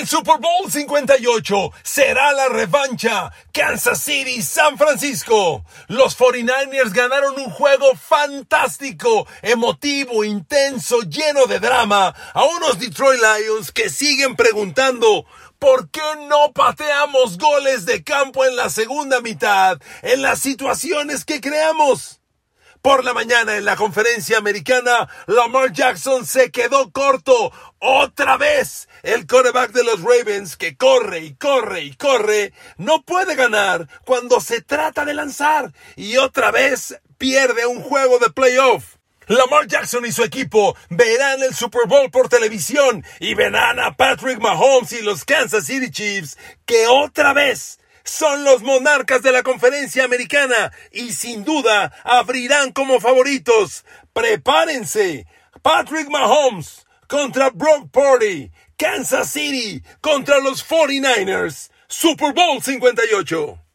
El Super Bowl 58 será la revancha. Kansas City, San Francisco. Los 49ers ganaron un juego fantástico, emotivo, intenso, lleno de drama. A unos Detroit Lions que siguen preguntando, ¿Por qué no pateamos goles de campo en la segunda mitad, en las situaciones que creamos? Por la mañana en la conferencia americana, Lamar Jackson se quedó corto. Otra vez, el quarterback de los Ravens, que corre y corre y corre, no puede ganar cuando se trata de lanzar. Y otra vez pierde un juego de playoff. Lamar Jackson y su equipo verán el Super Bowl por televisión y verán a Patrick Mahomes y los Kansas City Chiefs que otra vez son los monarcas de la conferencia americana y sin duda abrirán como favoritos. Prepárense. Patrick Mahomes contra Brock Purdy. Kansas City contra los 49ers. Super Bowl 58.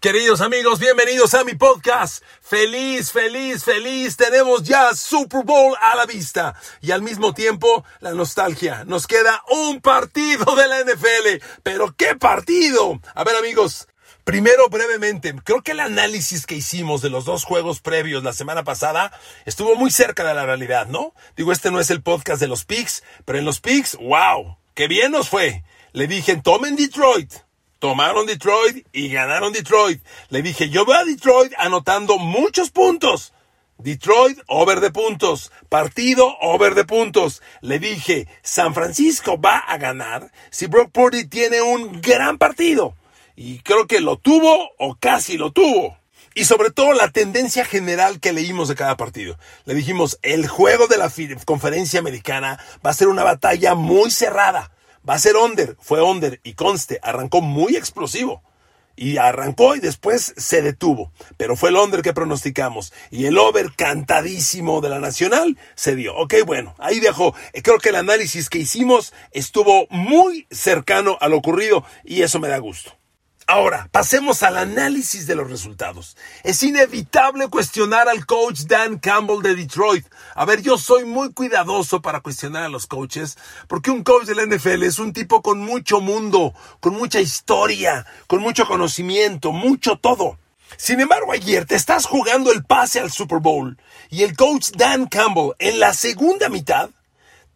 Queridos amigos, bienvenidos a mi podcast. Feliz, feliz, feliz. Tenemos ya Super Bowl a la vista. Y al mismo tiempo, la nostalgia. Nos queda un partido de la NFL. Pero ¿qué partido? A ver amigos, Primero, brevemente, creo que el análisis que hicimos de los dos juegos previos la semana pasada estuvo muy cerca de la realidad, ¿no? Digo, este no es el podcast de los Picks, pero en los Picks, wow, qué bien nos fue. Le dije, tomen Detroit, Tomaron Detroit y ganaron Detroit. Le dije, yo voy a Detroit anotando muchos puntos. Detroit, over de puntos. Partido, over de puntos. Le dije, San Francisco va a ganar si Brock Purdy tiene un gran partido. Y creo que lo tuvo o casi lo tuvo. Y sobre todo la tendencia general que leímos de cada partido. Le dijimos, el juego de la conferencia americana va a ser una batalla muy cerrada. Va a ser under, fue under y conste, arrancó muy explosivo. Y arrancó y después se detuvo. Pero fue el under que pronosticamos. Y el over cantadísimo de la Nacional se dio. Ok, bueno, ahí dejó. Eh, creo que el análisis que hicimos estuvo muy cercano a lo ocurrido y eso me da gusto. Ahora, pasemos al análisis de los resultados. Es inevitable cuestionar al coach Dan Campbell de Detroit. A ver, yo soy muy cuidadoso para cuestionar a los coaches, porque un coach de la NFL es un tipo con mucho mundo, con mucha historia, con mucho conocimiento, mucho todo. Sin embargo, ayer te estás jugando el pase al Super Bowl y el coach Dan Campbell en la segunda mitad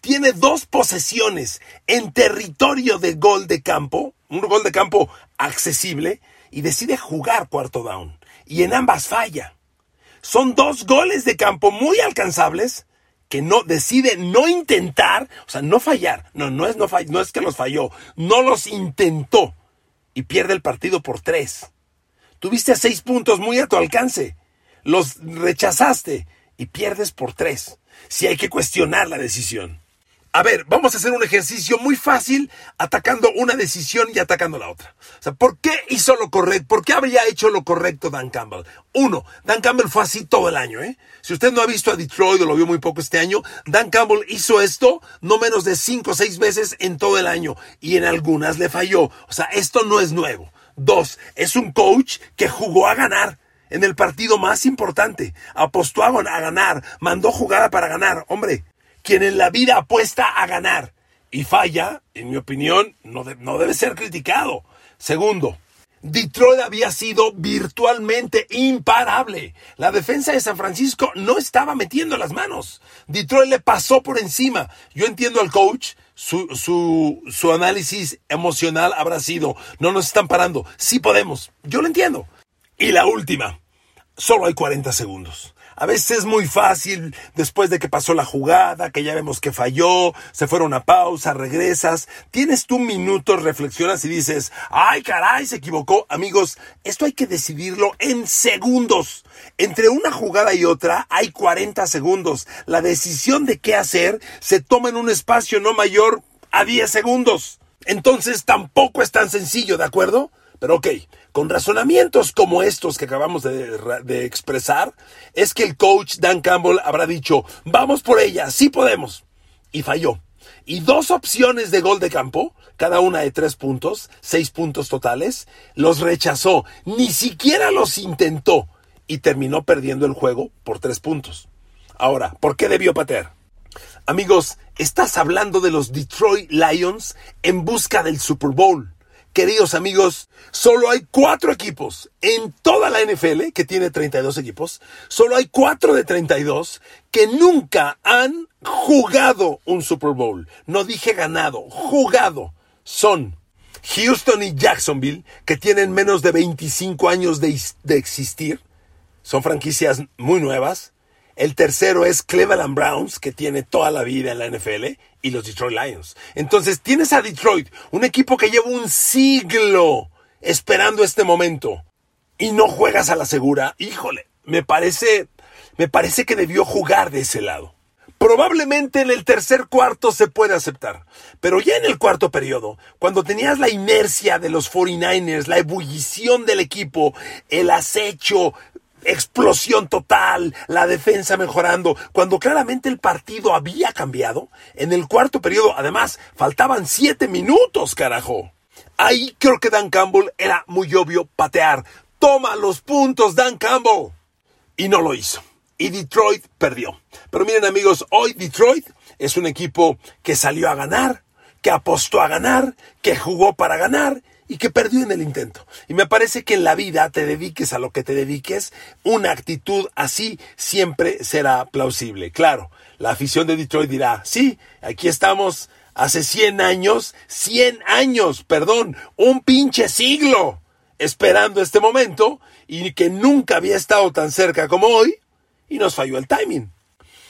tiene dos posesiones en territorio de gol de campo, un gol de campo accesible, y decide jugar cuarto down. Y en ambas falla. Son dos goles de campo muy alcanzables que no decide no intentar, o sea, no fallar. No, no es, no, no es que los falló, no los intentó. Y pierde el partido por tres. Tuviste seis puntos muy a tu alcance. Los rechazaste y pierdes por tres. Si hay que cuestionar la decisión. A ver, vamos a hacer un ejercicio muy fácil atacando una decisión y atacando la otra. O sea, ¿por qué hizo lo correcto? ¿Por qué habría hecho lo correcto Dan Campbell? Uno, Dan Campbell fue así todo el año, ¿eh? Si usted no ha visto a Detroit o lo vio muy poco este año, Dan Campbell hizo esto no menos de cinco o seis veces en todo el año y en algunas le falló. O sea, esto no es nuevo. Dos, es un coach que jugó a ganar en el partido más importante. Apostó a ganar, mandó jugada para ganar. Hombre, quien en la vida apuesta a ganar y falla, en mi opinión, no, no debe ser criticado. Segundo, Detroit había sido virtualmente imparable. La defensa de San Francisco no estaba metiendo las manos. Detroit le pasó por encima. Yo entiendo al coach, su, su, su análisis emocional habrá sido, no nos están parando. Sí podemos. Yo lo entiendo. Y la última, solo hay 40 segundos. A veces es muy fácil, después de que pasó la jugada, que ya vemos que falló, se fueron a pausa, regresas, tienes tu minuto, reflexionas y dices, ay caray, se equivocó. Amigos, esto hay que decidirlo en segundos. Entre una jugada y otra hay 40 segundos. La decisión de qué hacer se toma en un espacio no mayor a 10 segundos. Entonces tampoco es tan sencillo, ¿de acuerdo? Pero ok, con razonamientos como estos que acabamos de, expresar, es que el coach Dan Campbell habrá dicho, vamos por ella, sí podemos. Y falló. Y dos opciones de gol de campo, cada una de tres puntos, seis puntos totales, los rechazó. Ni siquiera los intentó. Y terminó perdiendo el juego por tres puntos. Ahora, ¿por qué debió patear? Amigos, estás hablando de los Detroit Lions en busca del Super Bowl. Queridos amigos, solo hay cuatro equipos en toda la NFL, que tiene 32 equipos, solo hay cuatro de 32 que nunca han jugado un Super Bowl. No dije ganado, jugado. Son Houston y Jacksonville, que tienen menos de 25 años de, de existir. Son franquicias muy nuevas. El tercero es Cleveland Browns, que tiene toda la vida en la NFL, y los Detroit Lions. Entonces tienes a Detroit, un equipo que lleva un siglo esperando este momento, y no juegas a la segura. Híjole, me parece, me parece que debió jugar de ese lado. Probablemente en el tercer cuarto se puede aceptar, pero ya en el cuarto periodo, cuando tenías la inercia de los 49ers, la ebullición del equipo, el acecho, explosión total, la defensa mejorando, cuando claramente el partido había cambiado. En el cuarto periodo, además, faltaban siete minutos, carajo. Ahí creo que Dan Campbell era muy obvio patear. Toma los puntos, Dan Campbell. Y no lo hizo. Y Detroit perdió. Pero miren amigos, hoy Detroit es un equipo que salió a ganar, que apostó a ganar, que jugó para ganar y que perdió en el intento. Y me parece que en la vida te dediques a lo que te dediques, una actitud así siempre será plausible. Claro, la afición de Detroit dirá, sí, aquí estamos hace 100 años, 100 años, perdón, un pinche siglo, esperando este momento y que nunca había estado tan cerca como hoy y nos falló el timing.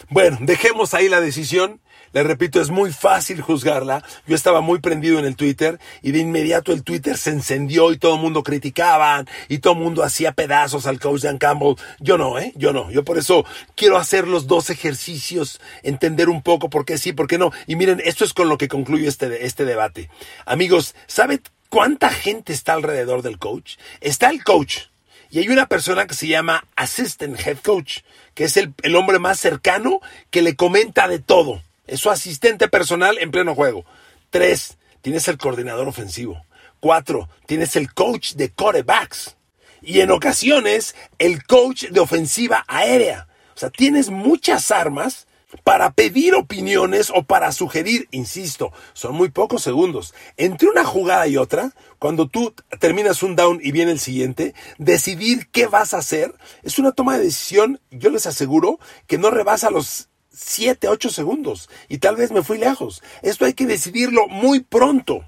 Bueno, dejemos ahí la decisión les repito, es muy fácil juzgarla. Yo estaba muy prendido en el Twitter y de inmediato el Twitter se encendió y todo el mundo criticaban y todo el mundo hacía pedazos al coach Dan Campbell. Yo no, ¿eh? Yo no. Yo por eso quiero hacer los dos ejercicios, entender un poco por qué sí, por qué no. Y miren, esto es con lo que concluyo este, este debate. Amigos, ¿sabe cuánta gente está alrededor del coach? Está el coach. Y hay una persona que se llama Assistant Head Coach, que es el, el hombre más cercano que le comenta de todo. Es su asistente personal en pleno juego. Tres, tienes el coordinador ofensivo. Cuatro, tienes el coach de corebacks. Y en ocasiones, el coach de ofensiva aérea. O sea, tienes muchas armas para pedir opiniones o para sugerir, insisto, son muy pocos segundos. Entre una jugada y otra, cuando tú terminas un down y viene el siguiente, decidir qué vas a hacer es una toma de decisión, yo les aseguro, que no rebasa los 7, 8 segundos. Y tal vez me fui lejos. Esto hay que decidirlo muy pronto.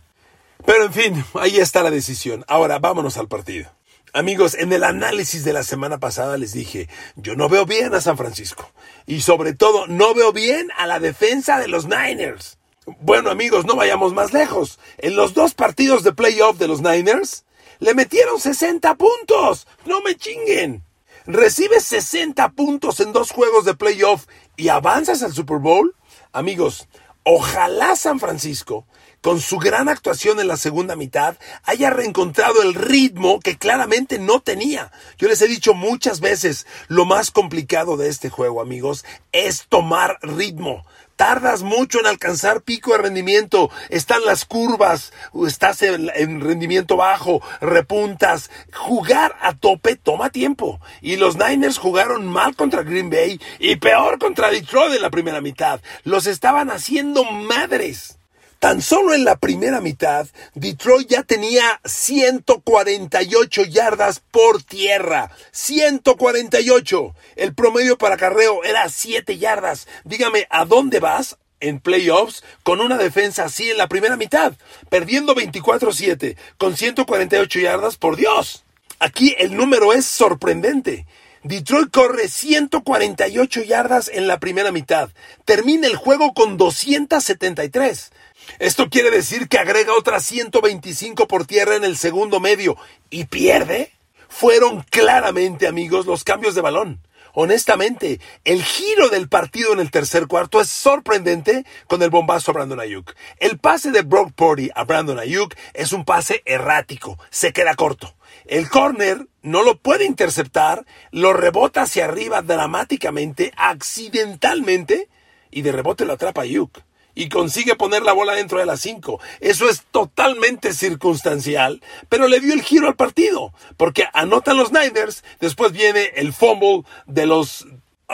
Pero en fin, ahí está la decisión. Ahora vámonos al partido. Amigos, en el análisis de la semana pasada les dije, yo no veo bien a San Francisco. Y sobre todo, no veo bien a la defensa de los Niners. Bueno amigos, no vayamos más lejos. En los dos partidos de playoff de los Niners, le metieron 60 puntos. No me chinguen. Recibes 60 puntos en dos juegos de playoff y avanzas al Super Bowl. Amigos, ojalá San Francisco, con su gran actuación en la segunda mitad, haya reencontrado el ritmo que claramente no tenía. Yo les he dicho muchas veces, lo más complicado de este juego, amigos, es tomar ritmo tardas mucho en alcanzar pico de rendimiento, están las curvas, estás en, rendimiento bajo, repuntas, jugar a tope toma tiempo. Y los Niners jugaron mal contra Green Bay y peor contra Detroit en la primera mitad. Los estaban haciendo madres. Tan solo en la primera mitad, Detroit ya tenía 148 yardas por tierra. 148. El promedio para carreo era 7 yardas. Dígame, ¿a dónde vas? en playoffs con una defensa así en la primera mitad, perdiendo 24-7 con 148 yardas, por Dios. Aquí el número es sorprendente. Detroit corre 148 yardas en la primera mitad. Termina el juego con 273. Esto quiere decir que agrega otras 125 por tierra en el segundo medio y pierde. Fueron claramente, amigos, los cambios de balón. Honestamente, el giro del partido en el tercer cuarto es sorprendente con el bombazo a Brandon Ayuk. El pase de Brock Purdy a Brandon Ayuk es un pase errático, se queda corto. El corner no lo puede interceptar, lo rebota hacia arriba dramáticamente, accidentalmente, y de rebote lo atrapa Ayuk y consigue poner la bola dentro de las 5. Eso es totalmente circunstancial, pero le dio el giro al partido, porque anotan los Niners, después viene el fumble de los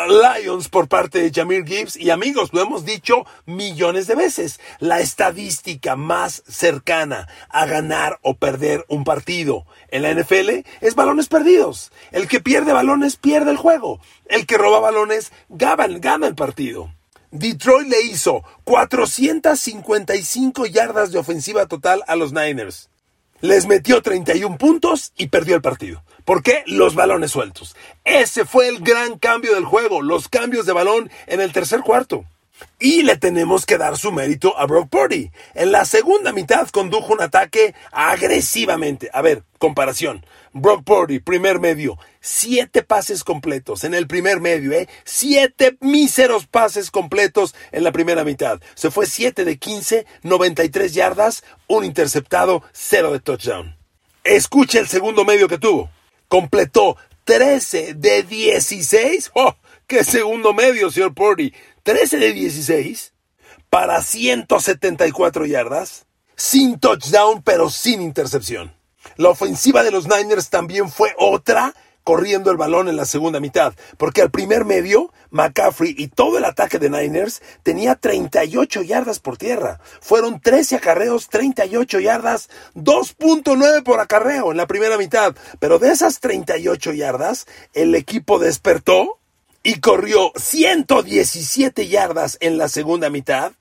Lions por parte de Jamir Gibbs. Y amigos, lo hemos dicho millones de veces. La estadística más cercana a ganar o perder un partido en la NFL es balones perdidos. El que pierde balones pierde el juego. El que roba balones gana el partido. Detroit le hizo 455 yardas de ofensiva total a los Niners. Les metió 31 puntos y perdió el partido. ¿Por qué? Los balones sueltos. Ese fue el gran cambio del juego, los cambios de balón en el tercer cuarto. Y le tenemos que dar su mérito a Brock Purdy. En la segunda mitad condujo un ataque agresivamente. A ver, comparación. Brock Purdy, primer medio, siete pases completos en el primer medio, ¿eh? Siete míseros pases completos en la primera mitad. Se fue 7 de 15, 93 yardas, un interceptado, cero de touchdown. Escuche el segundo medio que tuvo. Completó 13 de 16. ¡Oh! ¡Qué segundo medio, señor Purdy! 13 de 16 para 174 yardas, sin touchdown, pero sin intercepción. La ofensiva de los Niners también fue otra corriendo el balón en la segunda mitad, porque al primer medio, McCaffrey y todo el ataque de Niners tenía 38 yardas por tierra. Fueron 13 acarreos, 38 yardas, 2.9 por acarreo en la primera mitad. Pero de esas 38 yardas, el equipo despertó y corrió 117 yardas en la segunda mitad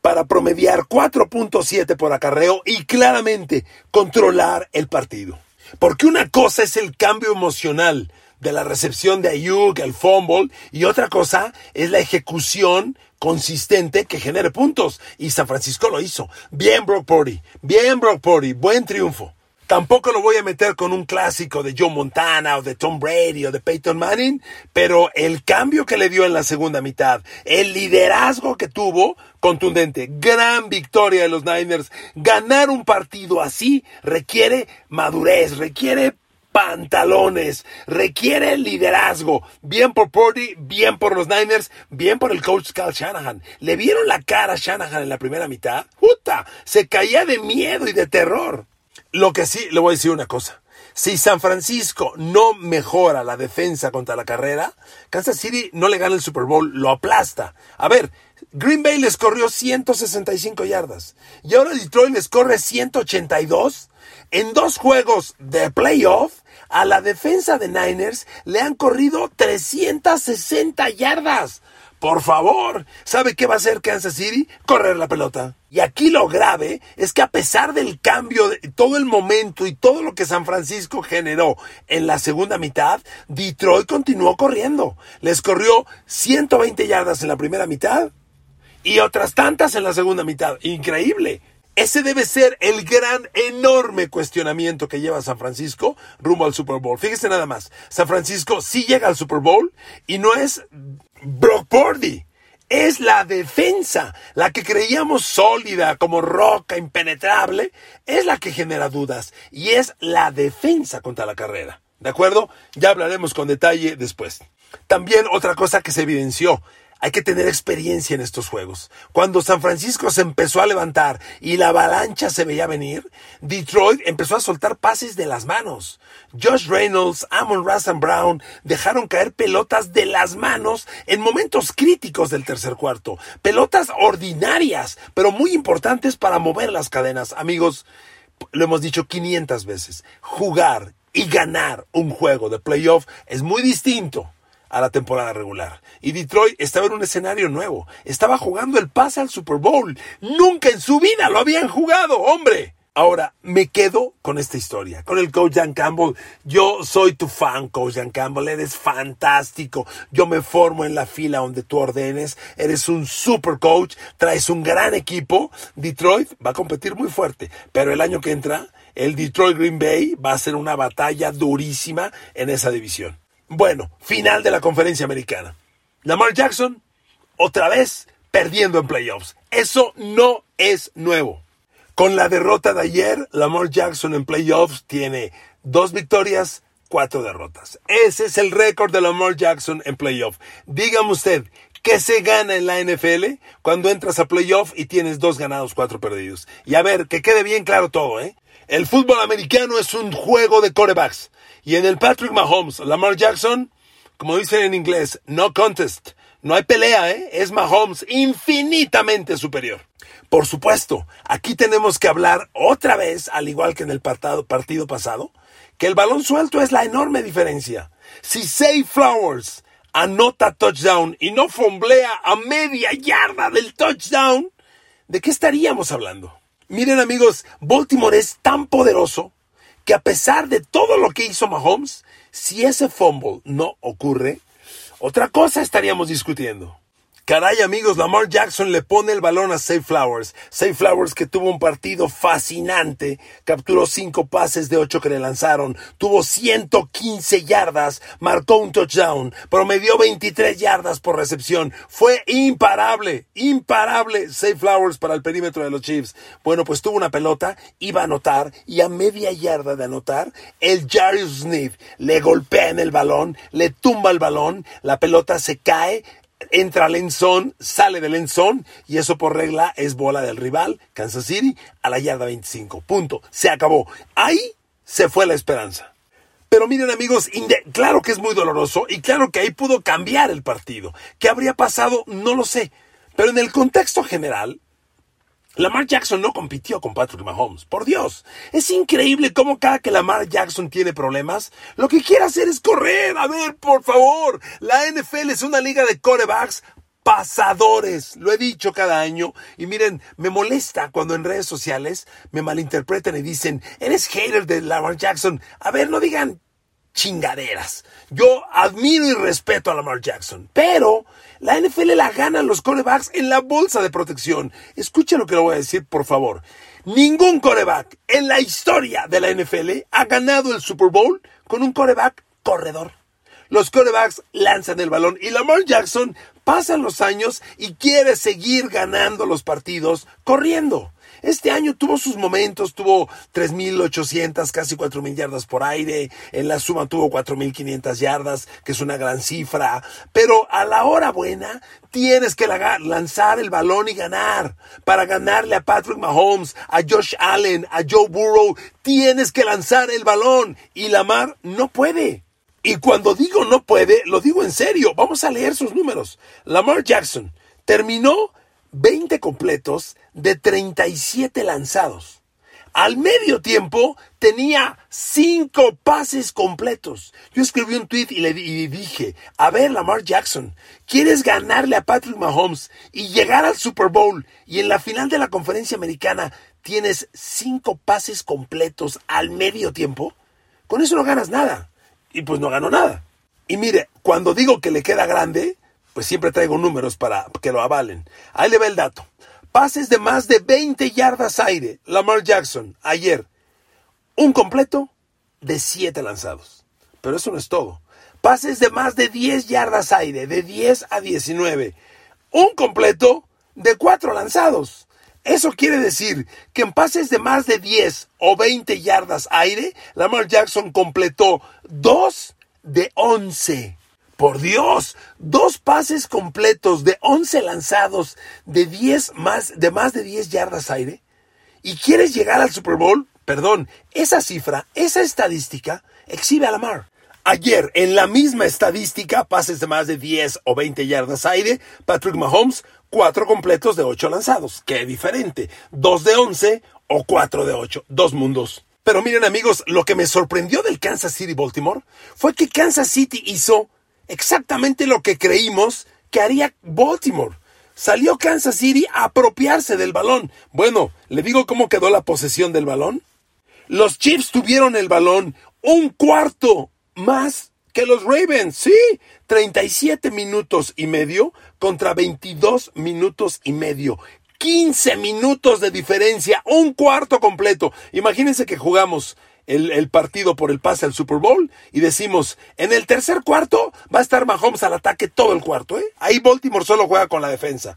para promediar 4.7 por acarreo y claramente controlar el partido. Porque una cosa es el cambio emocional de la recepción de Ayuk, el fumble, y otra cosa es la ejecución consistente que genere puntos. Y San Francisco lo hizo. Bien Brock Purdy, bien Brock Purdy, buen triunfo. Tampoco lo voy a meter con un clásico de Joe Montana o de Tom Brady o de Peyton Manning, pero el cambio que le dio en la segunda mitad, el liderazgo que tuvo, contundente, gran victoria de los Niners. Ganar un partido así requiere madurez, requiere pantalones, requiere liderazgo. Bien por Purdy, bien por los Niners, bien por el coach Cal Shanahan. ¿Le vieron la cara a Shanahan en la primera mitad? ¡Puta! Se caía de miedo y de terror. Lo que sí, le voy a decir una cosa. Si San Francisco no mejora la defensa contra la carrera, Kansas City no le gana el Super Bowl, lo aplasta. A ver, Green Bay les corrió 165 yardas y ahora Detroit les corre 182. En dos juegos de playoff, a la defensa de Niners le han corrido 360 yardas. Por favor, ¿sabe qué va a hacer Kansas City? Correr la pelota. Y aquí lo grave es que a pesar del cambio, de todo el momento y todo lo que San Francisco generó en la segunda mitad, Detroit continuó corriendo. Les corrió 120 yardas en la primera mitad y otras tantas en la segunda mitad. Increíble. Ese debe ser el gran, enorme cuestionamiento que lleva San Francisco rumbo al Super Bowl. Fíjese nada más, San Francisco sí llega al Super Bowl y no es Brock Purdy. Es la defensa, la que creíamos sólida, como roca, impenetrable, es la que genera dudas y es la defensa contra la carrera. ¿De acuerdo? Ya hablaremos con detalle después. También otra cosa que se evidenció, hay que tener experiencia en estos juegos. Cuando San Francisco se empezó a levantar y la avalancha se veía venir, Detroit empezó a soltar pases de las manos. Josh Reynolds, Amon Russell Brown dejaron caer pelotas de las manos en momentos críticos del tercer cuarto. Pelotas ordinarias, pero muy importantes para mover las cadenas. Amigos, lo hemos dicho 500 veces. Jugar y ganar un juego de playoff es muy distinto a la temporada regular. Y Detroit estaba en un escenario nuevo. Estaba jugando el pase al Super Bowl. Nunca en su vida lo habían jugado, hombre. Ahora, me quedo con esta historia, con el coach Dan Campbell. Yo soy tu fan, coach Dan Campbell. Eres fantástico. Yo me formo en la fila donde tú ordenes. Eres un super coach. Traes un gran equipo. Detroit va a competir muy fuerte. Pero el año que entra, el Detroit Green Bay va a ser una batalla durísima en esa división. Bueno, final de la conferencia americana. Lamar Jackson, otra vez perdiendo en playoffs. Eso no es nuevo. Con la derrota de ayer, Lamar Jackson en playoffs tiene dos victorias, cuatro derrotas. Ese es el récord de Lamar Jackson en playoffs. Dígame usted, ¿qué se gana en la NFL cuando entras a playoff y tienes dos ganados, cuatro perdidos? Y a ver, que quede bien claro todo, ¿eh? El fútbol americano es un juego de corebacks. Y en el Patrick Mahomes, Lamar Jackson, como dicen en inglés, no contest. No hay pelea, ¿eh? Es Mahomes infinitamente superior. Por supuesto, aquí tenemos que hablar otra vez, al igual que en el partido pasado, que el balón suelto es la enorme diferencia. Si Say Flowers anota touchdown y no fomblea a media yarda del touchdown, ¿de qué estaríamos hablando? Miren amigos, Baltimore es tan poderoso que a pesar de todo lo que hizo Mahomes, si ese fumble no ocurre, otra cosa estaríamos discutiendo. Caray amigos, Lamar Jackson le pone el balón a Safe Flowers. Safe Flowers que tuvo un partido fascinante, capturó cinco pases de ocho que le lanzaron, tuvo 115 yardas, marcó un touchdown, promedió 23 yardas por recepción. Fue imparable, imparable Safe Flowers para el perímetro de los Chiefs. Bueno, pues tuvo una pelota, iba a anotar y a media yarda de anotar, el Jarius Smith le golpea en el balón, le tumba el balón, la pelota se cae, entra al enzón, sale del enzón y eso por regla es bola del rival, Kansas City, a la yarda 25. Punto. Se acabó. Ahí se fue la esperanza. Pero miren amigos, claro que es muy doloroso y claro que ahí pudo cambiar el partido. ¿Qué habría pasado? No lo sé. Pero en el contexto general, Lamar Jackson no compitió con Patrick Mahomes. Por Dios, es increíble cómo cada que Lamar Jackson tiene problemas, lo que quiere hacer es correr. A ver, por favor, la NFL es una liga de corebacks pasadores. Lo he dicho cada año. Y miren, me molesta cuando en redes sociales me malinterpretan y dicen, eres hater de Lamar Jackson. A ver, no digan chingaderas. Yo admiro y respeto a Lamar Jackson, pero la NFL la ganan los corebacks en la bolsa de protección. Escuchen lo que le voy a decir, por favor. Ningún coreback en la historia de la NFL ha ganado el Super Bowl con un coreback corredor. Los corebacks lanzan el balón y Lamar Jackson pasan los años y quiere seguir ganando los partidos corriendo. Este año tuvo sus momentos, tuvo 3.800, casi 4.000 yardas por aire, en la suma tuvo 4.500 yardas, que es una gran cifra, pero a la hora buena tienes que lanzar el balón y ganar. Para ganarle a Patrick Mahomes, a Josh Allen, a Joe Burrow, tienes que lanzar el balón y Lamar no puede. Y cuando digo no puede, lo digo en serio. Vamos a leer sus números. Lamar Jackson terminó 20 completos de 37 lanzados. Al medio tiempo tenía 5 pases completos. Yo escribí un tweet y le dije, a ver Lamar Jackson, ¿quieres ganarle a Patrick Mahomes y llegar al Super Bowl y en la final de la conferencia americana tienes 5 pases completos al medio tiempo? Con eso no ganas nada. Y pues no ganó nada. Y mire, cuando digo que le queda grande, pues siempre traigo números para que lo avalen. Ahí le va el dato. Pases de más de 20 yardas aire. Lamar Jackson, ayer. Un completo de 7 lanzados. Pero eso no es todo. Pases de más de 10 yardas aire, de 10 a 19. Un completo de 4 lanzados. Eso quiere decir que en pases de más de 10 o 20 yardas aire, Lamar Jackson completó 2 de 11. Por Dios, dos pases completos de 11 lanzados de 10 más de más de 10 yardas aire y quieres llegar al Super Bowl? Perdón, esa cifra, esa estadística exhibe a Lamar. Ayer, en la misma estadística, pases de más de 10 o 20 yardas aire, Patrick Mahomes, cuatro completos de 8 lanzados. Qué diferente. Dos de 11 o cuatro de 8. Dos mundos. Pero miren amigos, lo que me sorprendió del Kansas City Baltimore fue que Kansas City hizo exactamente lo que creímos que haría Baltimore. Salió Kansas City a apropiarse del balón. Bueno, ¿le digo cómo quedó la posesión del balón? Los Chiefs tuvieron el balón un cuarto más que los Ravens, sí, 37 minutos y medio contra 22 minutos y medio. 15 minutos de diferencia, un cuarto completo. Imagínense que jugamos el, partido por el pase al Super Bowl y decimos, en el tercer cuarto va a estar Mahomes al ataque todo el cuarto, ¿eh? Ahí Baltimore solo juega con la defensa.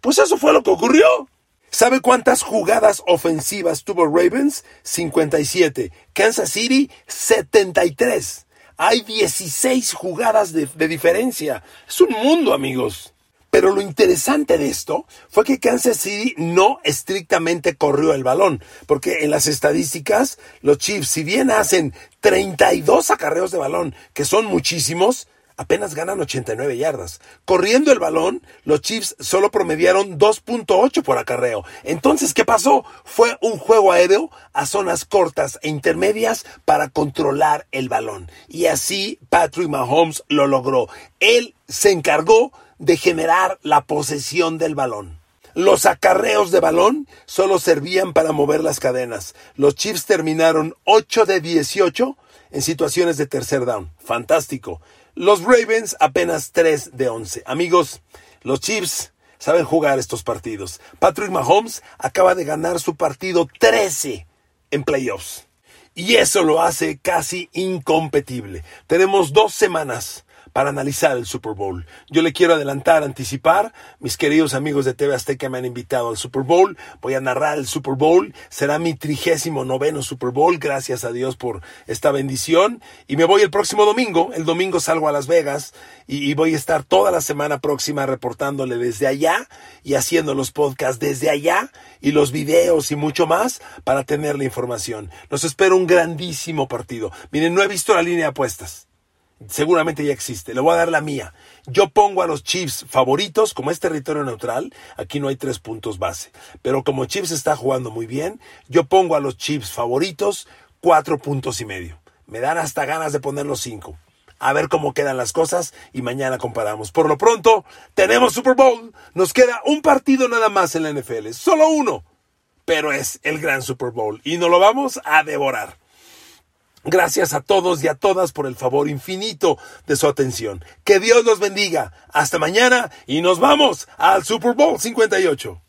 Pues eso fue lo que ocurrió. ¿Sabe cuántas jugadas ofensivas tuvo Ravens? 57. Kansas City, 73. Hay 16 jugadas de, diferencia. Es un mundo, amigos. Pero lo interesante de esto fue que Kansas City no estrictamente corrió el balón, porque en las estadísticas los Chiefs, si bien hacen 32 acarreos de balón, que son muchísimos, apenas ganan 89 yardas. Corriendo el balón, los Chiefs solo promediaron 2.8 por acarreo. Entonces, ¿qué pasó? Fue un juego aéreo a zonas cortas e intermedias para controlar el balón. Y así Patrick Mahomes lo logró. Él se encargó de generar la posesión del balón. Los acarreos de balón solo servían para mover las cadenas. Los Chiefs terminaron 8 de 18 en situaciones de tercer down. Fantástico. Los Ravens apenas 3 de 11. Amigos, los Chiefs saben jugar estos partidos. Patrick Mahomes acaba de ganar su partido 13 en playoffs. Y eso lo hace casi incompetible. Tenemos dos semanas para analizar el Super Bowl. Yo le quiero adelantar, anticipar. Mis queridos amigos de TV Azteca me han invitado al Super Bowl. Voy a narrar el Super Bowl. Será mi trigésimo noveno Super Bowl. Gracias a Dios por esta bendición. Y me voy el próximo domingo. El domingo salgo a Las Vegas y, voy a estar toda la semana próxima reportándole desde allá y haciendo los podcasts desde allá y los videos y mucho más para tener la información. Los espero un grandísimo partido. Miren, no he visto la línea de apuestas seguramente ya existe. Le voy a dar la mía. Yo pongo a los Chiefs favoritos, como es territorio neutral, aquí no hay tres puntos base. Pero como Chiefs está jugando muy bien, yo pongo a los Chiefs favoritos cuatro puntos y medio. Me dan hasta ganas de poner los cinco. A ver cómo quedan las cosas y mañana comparamos. Por lo pronto, tenemos Super Bowl. Nos queda un partido nada más en la NFL. Solo uno. Pero es el gran Super Bowl y nos lo vamos a devorar. Gracias a todos y a todas por el favor infinito de su atención. Que Dios los bendiga. Hasta mañana y nos vamos al Super Bowl 58.